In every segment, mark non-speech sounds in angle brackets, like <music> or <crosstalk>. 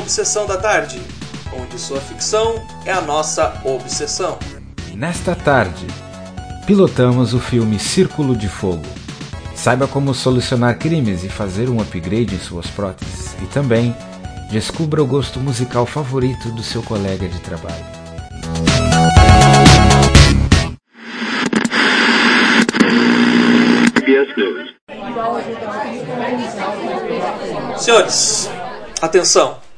Obsessão da Tarde, onde sua ficção é a nossa obsessão. Nesta tarde, pilotamos o filme Círculo de Fogo. Saiba como solucionar crimes e fazer um upgrade em suas próteses. E também descubra o gosto musical favorito do seu colega de trabalho. Senhores, atenção!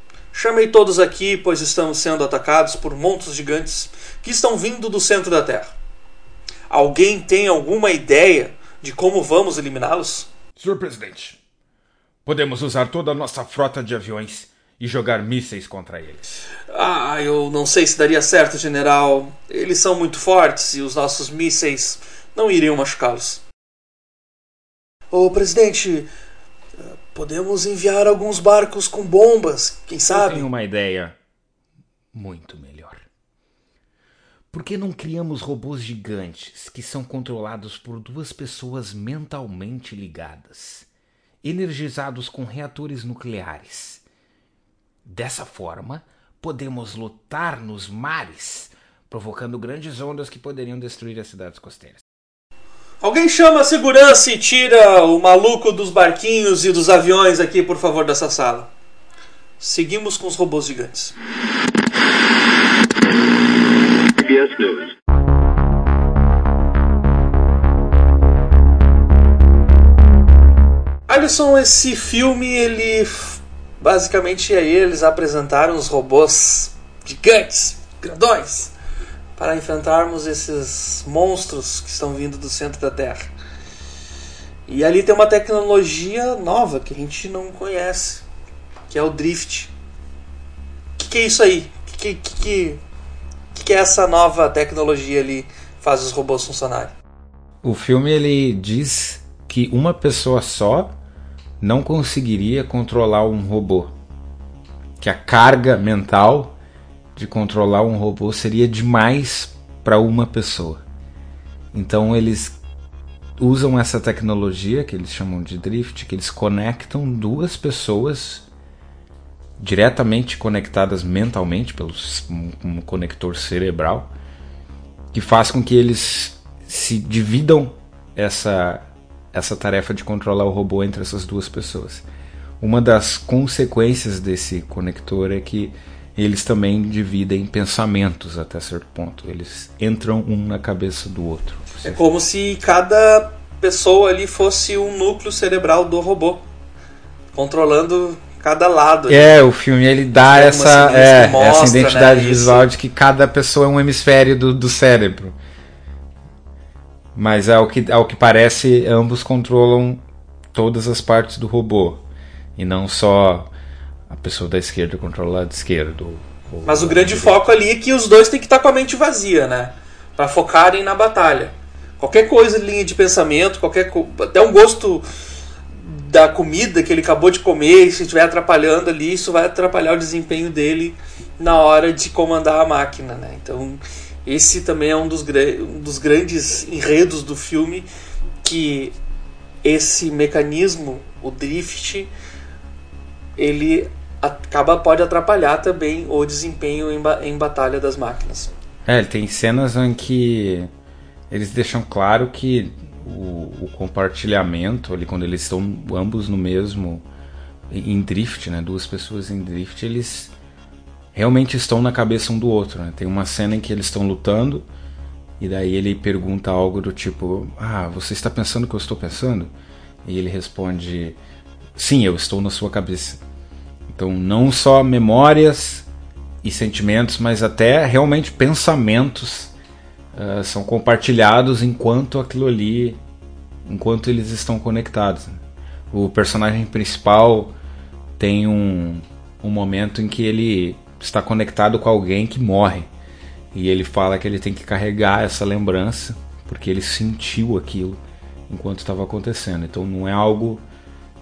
Chamei todos aqui, pois estamos sendo atacados por monstros gigantes que estão vindo do centro da Terra. Alguém tem alguma ideia de como vamos eliminá-los? Senhor presidente, podemos usar toda a nossa frota de aviões e jogar mísseis contra eles. Ah, eu não sei se daria certo, general. Eles são muito fortes e os nossos mísseis não iriam machucá-los. Ô, presidente, podemos enviar alguns barcos com bombas, quem Eu sabe? tenho uma ideia muito melhor. Por que não criamos robôs gigantes que são controlados por duas pessoas mentalmente ligadas, energizados com reatores nucleares? Dessa forma, podemos lutar nos mares, provocando grandes ondas que poderiam destruir as cidades costeiras. Alguém chama a segurança e tira o maluco dos barquinhos e dos aviões aqui, por favor, dessa sala. Seguimos com os robôs gigantes. Alisson, esse filme, ele basicamente é eles apresentaram os robôs gigantes, grandões, para enfrentarmos esses monstros que estão vindo do centro da Terra. E ali tem uma tecnologia nova que a gente não conhece, que é o drift. O que, que é isso aí? O que, que, que, que, é essa nova tecnologia ali faz os robôs funcionarem? O filme ele diz que uma pessoa só não conseguiria controlar um robô. Que a carga mental de controlar um robô seria demais para uma pessoa. Então eles usam essa tecnologia que eles chamam de drift, que eles conectam duas pessoas diretamente conectadas mentalmente pelo um conector cerebral, que faz com que eles se dividam essa essa tarefa de controlar o robô entre essas duas pessoas. Uma das consequências desse conector é que eles também dividem pensamentos até certo ponto. Eles entram um na cabeça do outro. É como se cada pessoa ali fosse um núcleo cerebral do robô, controlando cada lado. ali. É, o filme ele dá essa, é, mostra, essa identidade né, visual isso. de que cada pessoa é um hemisfério do, do cérebro. Mas ao que, ao que parece, ambos controlam todas as partes do robô. E não só a pessoa da esquerda controla o lado esquerdo. Mas o grande foco ali é que os dois têm que estar com a mente vazia, né? Pra focarem na batalha. Qualquer coisa, linha de pensamento, qualquer até um gosto da comida que ele acabou de comer, se estiver atrapalhando ali, isso vai atrapalhar o desempenho dele na hora de comandar a máquina, né? Então, esse também é um dos, um dos grandes enredos do filme que esse mecanismo, o drift, ele acaba pode atrapalhar também o desempenho em, ba- em batalha das máquinas. É, tem cenas em que eles deixam claro que o, o compartilhamento ali, quando eles estão ambos no mesmo em drift, né, duas pessoas em drift, eles realmente estão na cabeça um do outro. Né? Tem uma cena em que eles estão lutando e daí ele pergunta algo do tipo: Ah, você está pensando o que eu estou pensando? E ele responde: Sim, eu estou na sua cabeça. Então, não só memórias e sentimentos, mas até realmente pensamentos ah, são compartilhados enquanto aquilo ali, enquanto eles estão conectados. O personagem principal tem um, um momento em que ele está conectado com alguém que morre e ele fala que ele tem que carregar essa lembrança porque ele sentiu aquilo enquanto estava acontecendo. Então não é algo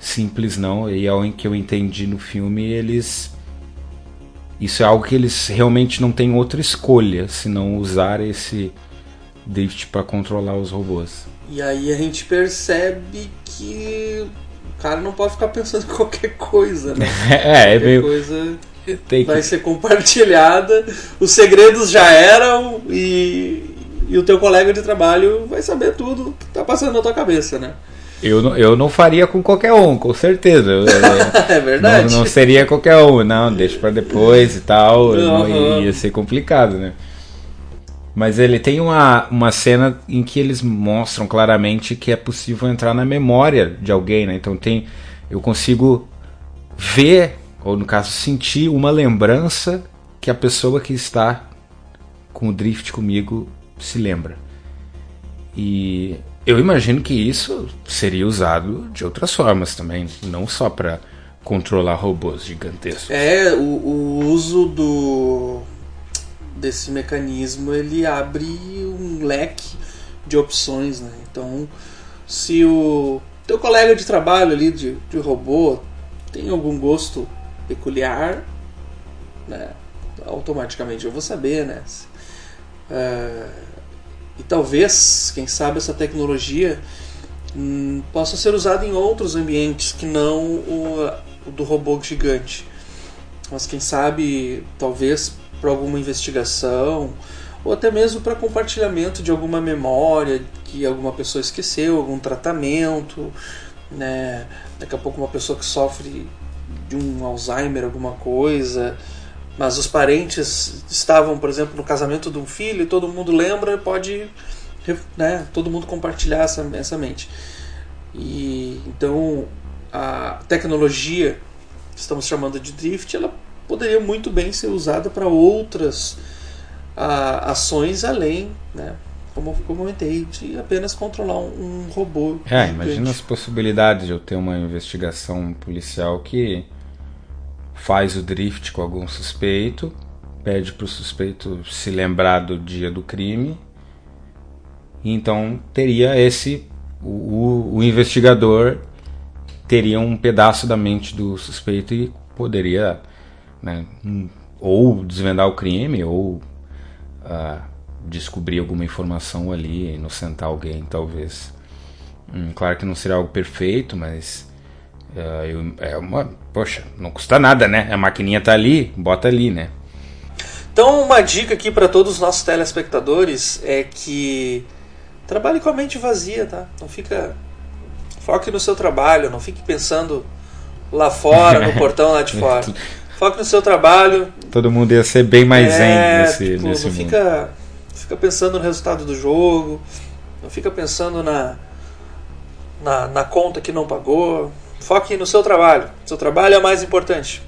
simples não, e é o que eu entendi no filme, eles isso é algo que eles realmente não têm outra escolha senão usar esse drift para controlar os robôs. E aí a gente percebe que O cara não pode ficar pensando em qualquer coisa, né? <laughs> É, é meio. coisa Tem vai que... ser compartilhada, os segredos já eram e, e o teu colega de trabalho vai saber tudo que tá passando na tua cabeça, né? Eu, não, eu não faria com qualquer um, com certeza. Eu- <laughs> É verdade. Não, não seria qualquer um, não, deixa pra depois e tal. não Aham. ia ser complicado, né? Mas ele tem uma, uma cena em que eles mostram claramente que é possível entrar na memória de alguém, né? Então tem. Eu consigo ver, ou no caso, sentir uma lembrança que a pessoa que está com o drift comigo se lembra. E eu imagino que isso seria usado de outras formas também, não só para controlar robôs gigantescos. É, o, o uso do desse mecanismo ele abre um leque de opções, né? Então, se o teu colega de trabalho ali de, de robô tem algum gosto peculiar, né? Automaticamente eu vou saber, né? É, e talvez, quem sabe, essa tecnologia hum, possa ser usada em outros ambientes que não o, o do robô gigante. Mas quem sabe, talvez para alguma investigação ou até mesmo para compartilhamento de alguma memória que alguma pessoa esqueceu, algum tratamento, né? Daqui a pouco uma pessoa que sofre de um Alzheimer, alguma coisa, mas os parentes estavam, por exemplo, no casamento de um filho e todo mundo lembra, pode, né? Todo mundo compartilhar essa, essa mente. E então a tecnologia que estamos chamando de drift, ela poderia muito bem ser usada para outras ah, ações além, né? Como, eu comentei, de apenas controlar um, um robô. É, imagina as possibilidades de eu ter uma investigação policial que faz o drift com algum suspeito, pede para o suspeito se lembrar do dia do crime, então teria esse. O, o- investigador teria um pedaço da mente do suspeito e poderia né, hum, ou desvendar o crime ou ah, descobrir alguma informação ali, inocentar alguém, talvez. Hum, claro que não seria algo perfeito, mas é uma. Poxa, não custa nada, né? A maquininha tá ali, bota ali, né? Então, uma dica aqui para todos os nossos telespectadores é que trabalhe com a mente vazia, tá? Não fica. Foque no seu trabalho, não fique pensando lá fora, no <laughs> portão lá de fora. Foque no seu trabalho. Todo mundo ia ser bem mais zen É, nesse, tipo, nesse não mundo. fica, fica pensando no resultado do jogo, não fica pensando na, na, na conta que não pagou. Foque no seu trabalho. Seu trabalho é o mais importante.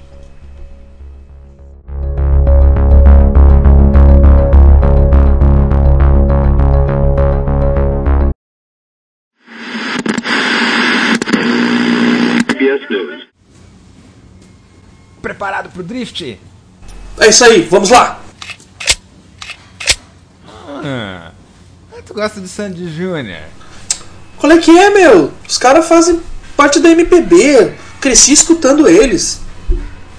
Preparado pro drift? É isso aí, vamos lá! Ah, tu gosta do Sandy Júnior? Qual é que é, meu? Os caras fazem parte da MPB. Cresci escutando eles.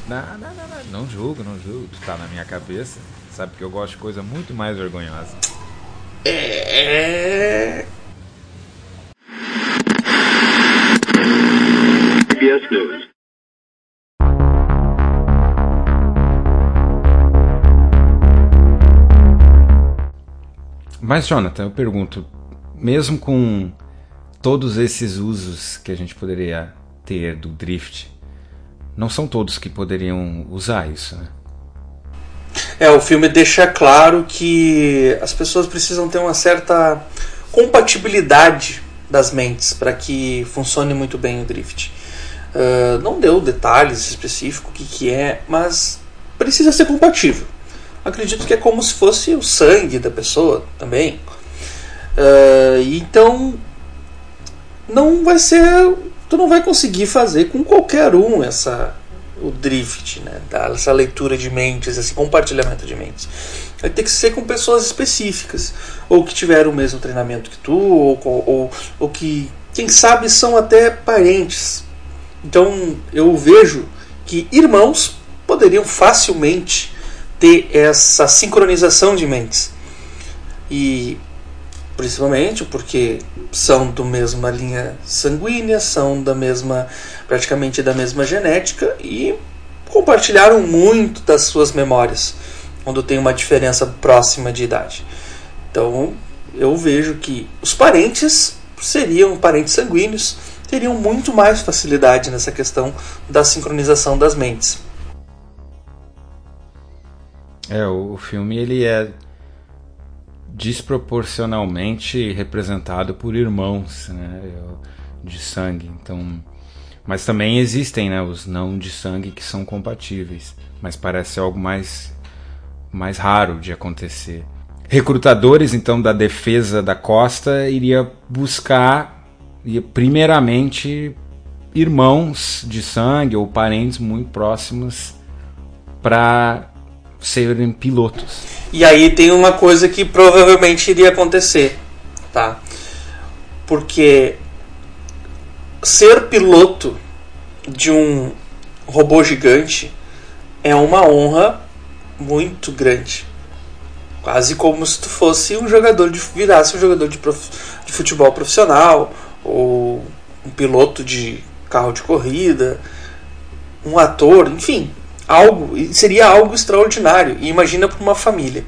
Não, não, não, não, não julgo, não julgo. Tu tá na minha cabeça. Sabe que eu gosto de coisa muito mais vergonhosa. É. CBS News. Mas, Jonathan, eu pergunto, mesmo com todos esses usos que a gente poderia ter do drift, não são todos que poderiam usar isso, né? É, o filme deixa claro que as pessoas precisam ter uma certa compatibilidade das mentes para que funcione muito bem o drift. Ah, não deu detalhes específicos o que, que é, mas precisa ser compatível. Acredito que é como se fosse o sangue da pessoa também. E então não vai ser. Tu não vai conseguir fazer com qualquer um essa o drift, né? essa leitura de mentes, esse compartilhamento de mentes. Vai ter que ser com pessoas específicas, ou que tiveram o mesmo treinamento que tu, ou, ou, ou que, quem sabe, são até parentes. Então eu vejo que irmãos poderiam facilmente ter essa sincronização de mentes. E principalmente porque são do mesma linha sanguínea, são da mesma praticamente da mesma genética e compartilharam muito das suas memórias quando tem uma diferença próxima de idade. Então, eu vejo que os parentes seriam parentes sanguíneos, teriam muito mais facilidade nessa questão da sincronização das mentes. É, o filme ele é desproporcionalmente representado por irmãos né, de sangue. Então, mas também existem né, os não de sangue que são compatíveis, mas parece algo mais, mais raro de acontecer. Recrutadores então da defesa da costa iria buscar primeiramente irmãos de sangue ou parentes muito próximos para serem pilotos. E aí tem uma coisa que provavelmente iria acontecer, tá? Porque ser piloto de um robô gigante é uma honra muito grande. Quase como se tu fosse um jogador de virasse um jogador de, prof, de futebol profissional ou um piloto de carro de corrida, um ator, enfim, algo seria algo extraordinário. E imagina para uma família.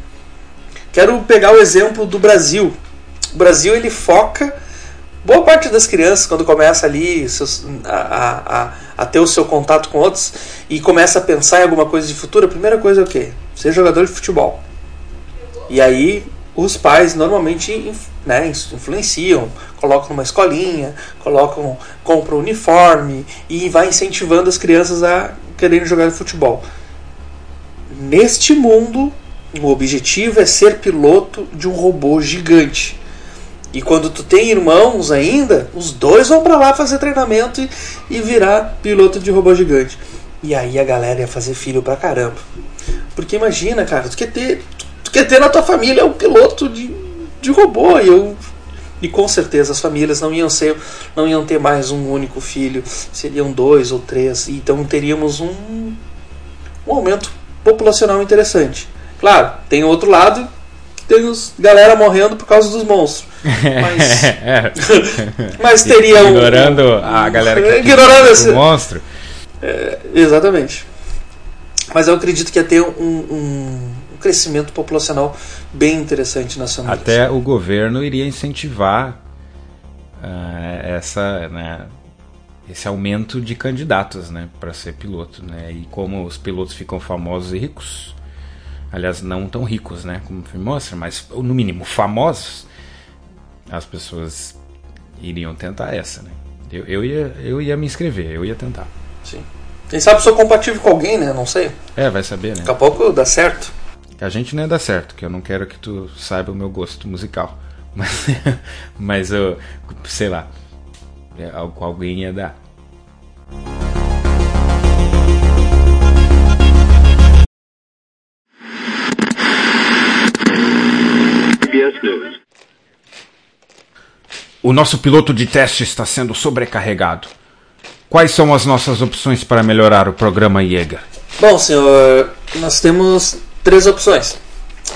Quero pegar o exemplo do Brasil. O Brasil ele foca boa parte das crianças quando começa ali seus, a, a, a, ter o seu contato com outros e começa a pensar em alguma coisa de futuro, a primeira coisa é o quê? Ser jogador de futebol. E aí os pais normalmente né, influenciam, colocam numa escolinha, colocam, compram uniforme e vai incentivando as crianças a quererem jogar futebol. Neste mundo, o objetivo é ser piloto de um robô gigante. E quando tu tem irmãos ainda, os dois vão para lá fazer treinamento e, e virar piloto de robô gigante. E aí a galera ia fazer filho pra caramba. Porque imagina, cara, tu quer ter tu quer ter na tua família um piloto de, de robô. E, eu, e com certeza as famílias não iam ser, não iam ter mais um único filho, seriam dois ou três. Então teríamos um, um aumento populacional interessante. Claro, tem outro lado que tem os galera morrendo por causa dos monstros. Mas, <laughs> mas teria um. Ignorando a galera que ignorando esse monstro. É, exatamente. Mas eu acredito que ia ter um crescimento populacional bem interessante nas famílias. Até o governo iria incentivar uh, essa, né, esse aumento de candidatos né, para ser piloto. Né? E como os pilotos ficam famosos e ricos, aliás, não tão ricos né, como o filme mostra, mas no mínimo famosos, as pessoas iriam tentar essa. Né? Eu, eu, ia, eu ia me inscrever, eu ia tentar. Sim. Quem sabe sou compatível com alguém, né? Não sei. É, vai saber, né? Daqui a pouco dá certo. A gente não ia dar certo, que eu não quero que tu saiba o meu gosto musical. <laughs> Mas, mas eu, sei lá, é, alguém ia dar. O nosso piloto de teste está sendo sobrecarregado. Quais são as nossas opções para melhorar o programa Jäger? Bom, senhor, nós temos três opções.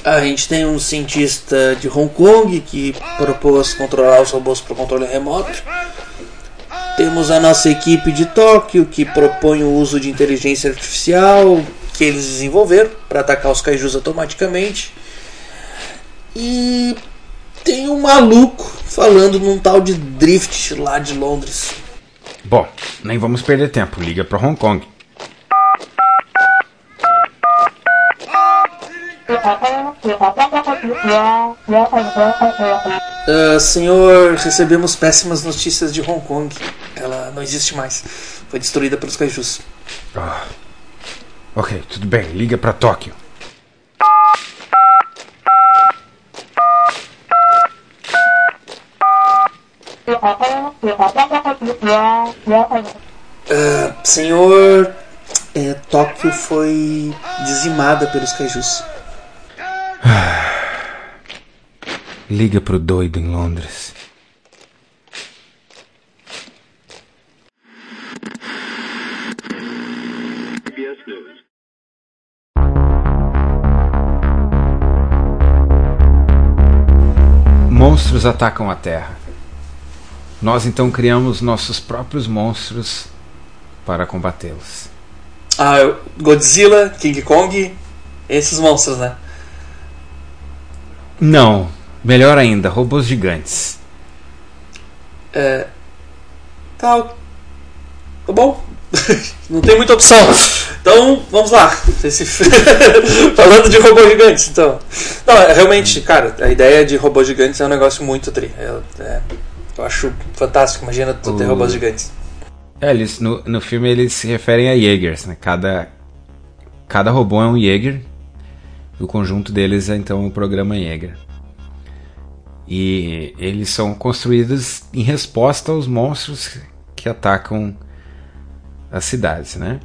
A gente tem um cientista de Hong Kong que propôs controlar os robôs por controle remoto. Temos a nossa equipe de Tóquio que propõe o uso de inteligência artificial que eles desenvolveram para atacar os kaijus automaticamente. E tem um maluco falando num tal de drift lá de Londres. Bom, nem vamos perder tempo. Liga para Hong Kong. Uh, senhor, recebemos péssimas notícias de Hong Kong. Ela não existe mais. Foi destruída pelos kaijus. Ah. Ok, tudo bem. Liga para Tóquio. Uh, senhor, é, Tóquio foi dizimada pelos kaijus. <sighs> Liga pro doido em Londres. monstros atacam a Terra. Nós então criamos nossos próprios monstros para combatê-los. Ah, Godzilla, King Kong, esses monstros, né? Não, melhor ainda, robôs gigantes. É. Tá. Tá bom. <laughs> Não tem muita opção. Então, vamos lá. <laughs> Falando de robôs gigantes, então. Não, é, realmente, cara, a ideia de robôs gigantes é um negócio muito tri. É, é, eu acho fantástico. Imagina tu ter O- robôs gigantes. É, eles, no, no filme eles se referem a Jaegers, né? Cada, cada robô é um Jaeger. O conjunto deles é então o programa Jaeger. E eles são construídos em resposta aos monstros que atacam as cidades, né?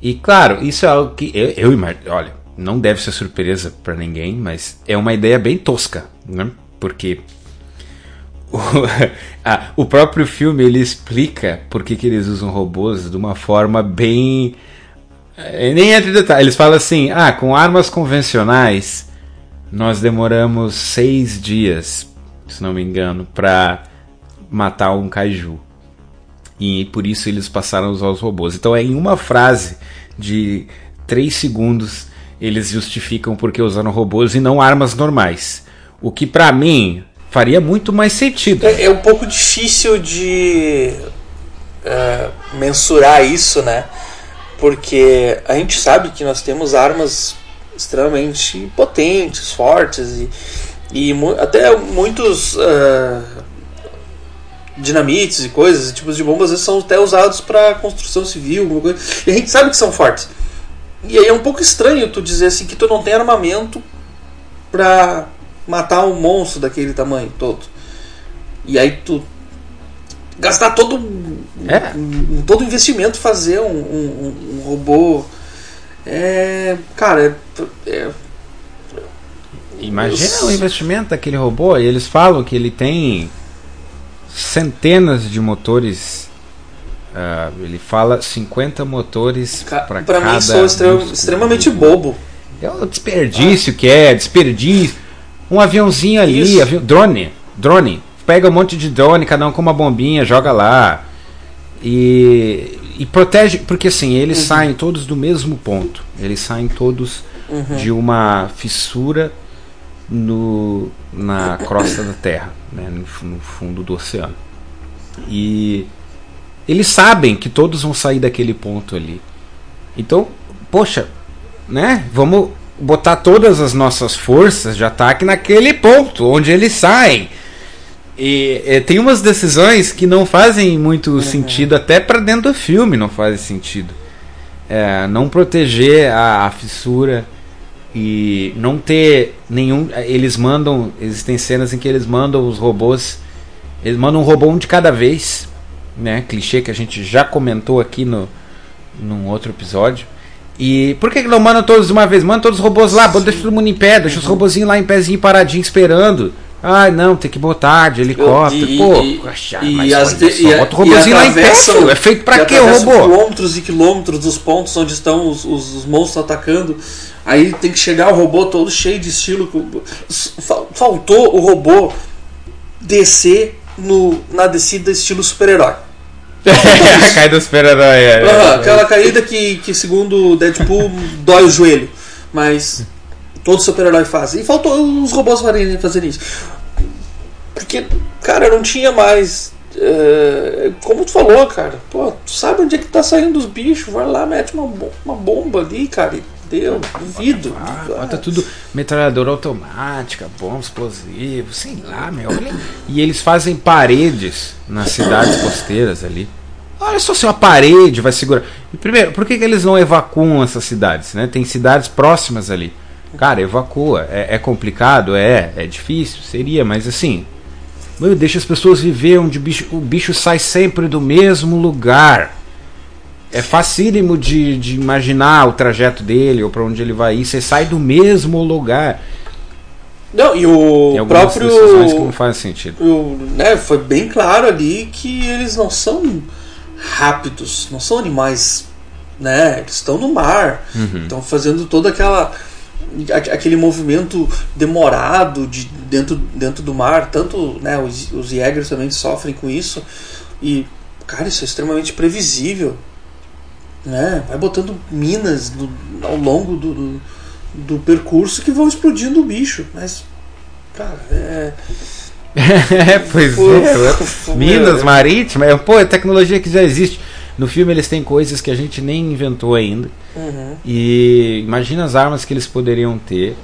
E claro, isso é algo que eu, eu imagino. Olha, não deve ser surpresa para ninguém, mas é uma ideia bem tosca, né? Porque <laughs> o, o próprio filme ele explica por que, que eles usam robôs de uma forma bem. Eh, Nem entra em. Eles falam assim: ah, com armas convencionais nós demoramos seis dias, se não me engano, para matar um kaiju. E por isso eles passaram a usar os robôs. Então é em uma frase de três segundos eles justificam porque usaram robôs e não armas normais. O que pra mim faria muito mais sentido. É, é um pouco difícil de é, mensurar isso, né? Porque a gente sabe que nós temos armas extremamente potentes, fortes e, e mu- até muitos é, dinamites e coisas, tipos de bombas, são até usados para construção civil. E a gente sabe que são fortes. E aí é um pouco estranho tu dizer assim que tu não tem armamento pra matar um monstro daquele tamanho todo. E aí tu gastar todo É. um, todo investimento fazer um, um- um robô é cara é, é- Imagina Eu- o investimento daquele robô. E eles falam que ele tem centenas de motores. ah, ele fala 50 motores ca- para pra cada mim sou músculo extremamente bobo É o desperdício que é, desperdício. Um aviãozinho ali, avião- drone, drone. Pega um monte de drone, cada um com uma bombinha, joga lá. E, e protege, porque assim, eles Uhum. saem todos do mesmo ponto. Eles saem todos Uhum. de uma fissura no, na crosta da Terra, né, no, no fundo do oceano. E eles sabem que todos vão sair daquele ponto ali. Então, poxa, né? Vamos botar todas as nossas forças de ataque naquele ponto onde eles saem. E eh, tem umas decisões que não fazem muito sentido, até para dentro do filme não fazem sentido. É, não proteger a, a fissura e não ter nenhum. Eles mandam. Existem cenas em que eles mandam os robôs. Eles mandam um robô um de cada vez. Né? Clichê que a gente já comentou aqui no, num outro episódio. E por que, que não mandam todos de uma vez? Manda todos os robôs lá, deixa todo mundo em pé, deixa os robozinhos lá em pezinho paradinho esperando. Ai, não, tem que botar de helicóptero. E- Pô, e- e mas as olha e bota o robozinho e lá em pé. É feito pra quê o robô? quilômetros e quilômetros dos pontos onde estão os, os- os monstros atacando. Aí tem que chegar o robô todo cheio de estilo. Faltou o robô descer no, na descida estilo super-herói. <laughs> a caída do super-herói. é, é. aquela caída que, que segundo o Deadpool dói o joelho. Mas todo super-herói faz. E faltou os robôs fazerem fazerem isso. Porque, cara, não tinha mais. é, como tu falou, cara, pô, tu sabe onde é que tá saindo os bichos? Vai lá, mete uma, uma bomba ali, cara, e deu, duvido. Ah, Ah, bota tudo metralhadora automática, bomba explosivo, sei lá, meu. E eles fazem paredes nas cidades costeiras ali. Olha só se uma parede vai segurar. E primeiro, por que, que eles não evacuam essas cidades? Né? Tem cidades próximas ali. Cara, evacua. É, é complicado? É. É difícil? Seria, mas assim. Meu, deixa as pessoas viver onde o bicho, o bicho sai sempre do mesmo lugar. É facílimo de, de imaginar o trajeto dele ou para onde ele vai ir. Você sai do mesmo lugar. Não, e o próprio. que não fazem sentido. o- né, foi bem claro ali que eles não são rápidos, não são animais, né? Eles estão no mar, Uhum. estão fazendo toda aquela aquele movimento demorado de dentro, dentro do mar, tanto né, os, os Jägers também sofrem com isso. E, cara, isso é extremamente previsível. Né? Vai botando minas no- ao longo do, do, do percurso que vão explodindo o bicho. Mas, cara, é. <laughs> é, pois é. Minas Marítimas, é, pô, é tecnologia que já existe. No filme eles têm coisas que a gente nem inventou ainda. Uhum. E imagina as armas que eles poderiam ter.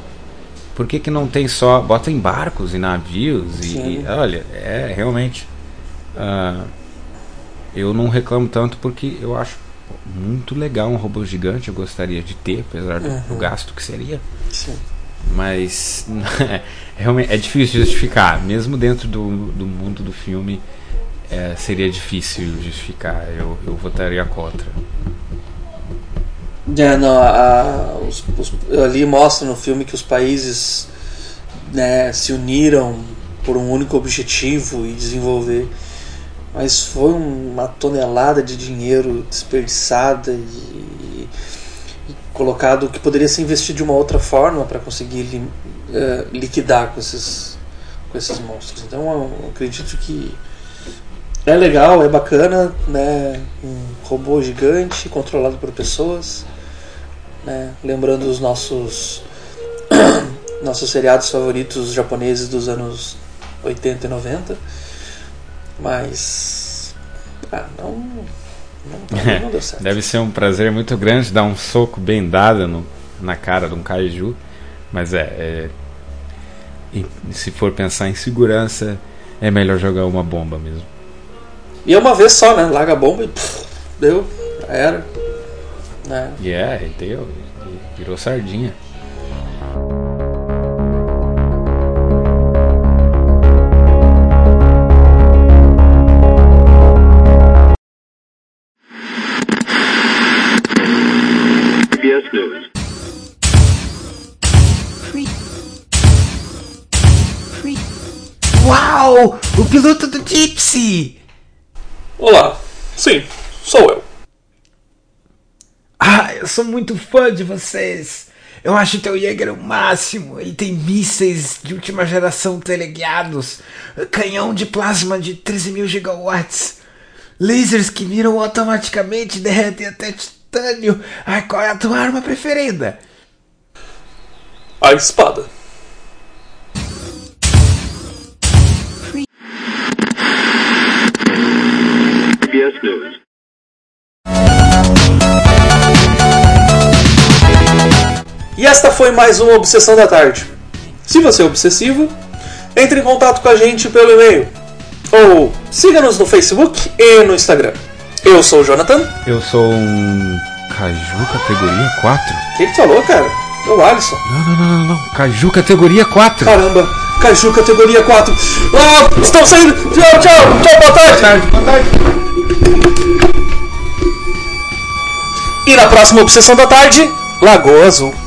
Por que, que não tem só. Bota em barcos e navios e. E- olha, é realmente. ah, eu não reclamo tanto porque eu acho muito legal um robô gigante. Eu gostaria de ter, apesar do, do Uhum. gasto que seria. Sim. Mas <laughs> realmente é difícil justificar. Mesmo dentro do, do mundo do filme, é, seria difícil justificar. Eu, eu votaria contra. É, não, a- os- os- ali mostra no filme que os países né, se uniram por um único objetivo e desenvolver. Mas foi uma tonelada de dinheiro desperdiçada e, e colocado que poderia ser investido de uma outra forma para conseguir li- eh, liquidar com esses, com esses monstros. Então eu acredito que é legal, é bacana, né? Um robô gigante controlado por pessoas né? Lembrando os nossos <coughs> nossos seriados favoritos japoneses dos anos 80 e 90. Mas ah, não não, não deu <laughs> certo. Deve ser um prazer muito grande dar um soco bem dado no, na cara de um kaiju. Mas é, é- se for pensar em segurança, é melhor jogar uma bomba mesmo. E é uma vez só, né? Larga a bomba e pff, deu, era. Né? E é, e deu, virou sardinha. CBS News. Uau! O piloto do Gypsy! Olá, sim, sou eu. Ah, eu sou muito fã de vocês! Eu acho o teu Jäger o máximo. Ele tem mísseis de última geração teleguiados, canhão de plasma de 13 mil gigawatts, lasers que miram automaticamente e derretem até titânio. Ai, qual é a tua arma preferida? A espada. CBS News. E esta foi mais uma Obsessão da Tarde. Se você é obsessivo, entre em contato com a gente pelo e-mail ou siga-nos no Facebook e no Instagram. Eu sou o Jonathan. Eu sou um Caju categoria 4? O que que falou, cara? É o Alisson. Não, não, não, não, não. Caju categoria 4. Caramba, Caju categoria 4. Ah, estão saindo. Tchau, tchau. Tchau, boa tarde. Boa tarde. E na próxima Obsessão da Tarde, Lagoa Azul.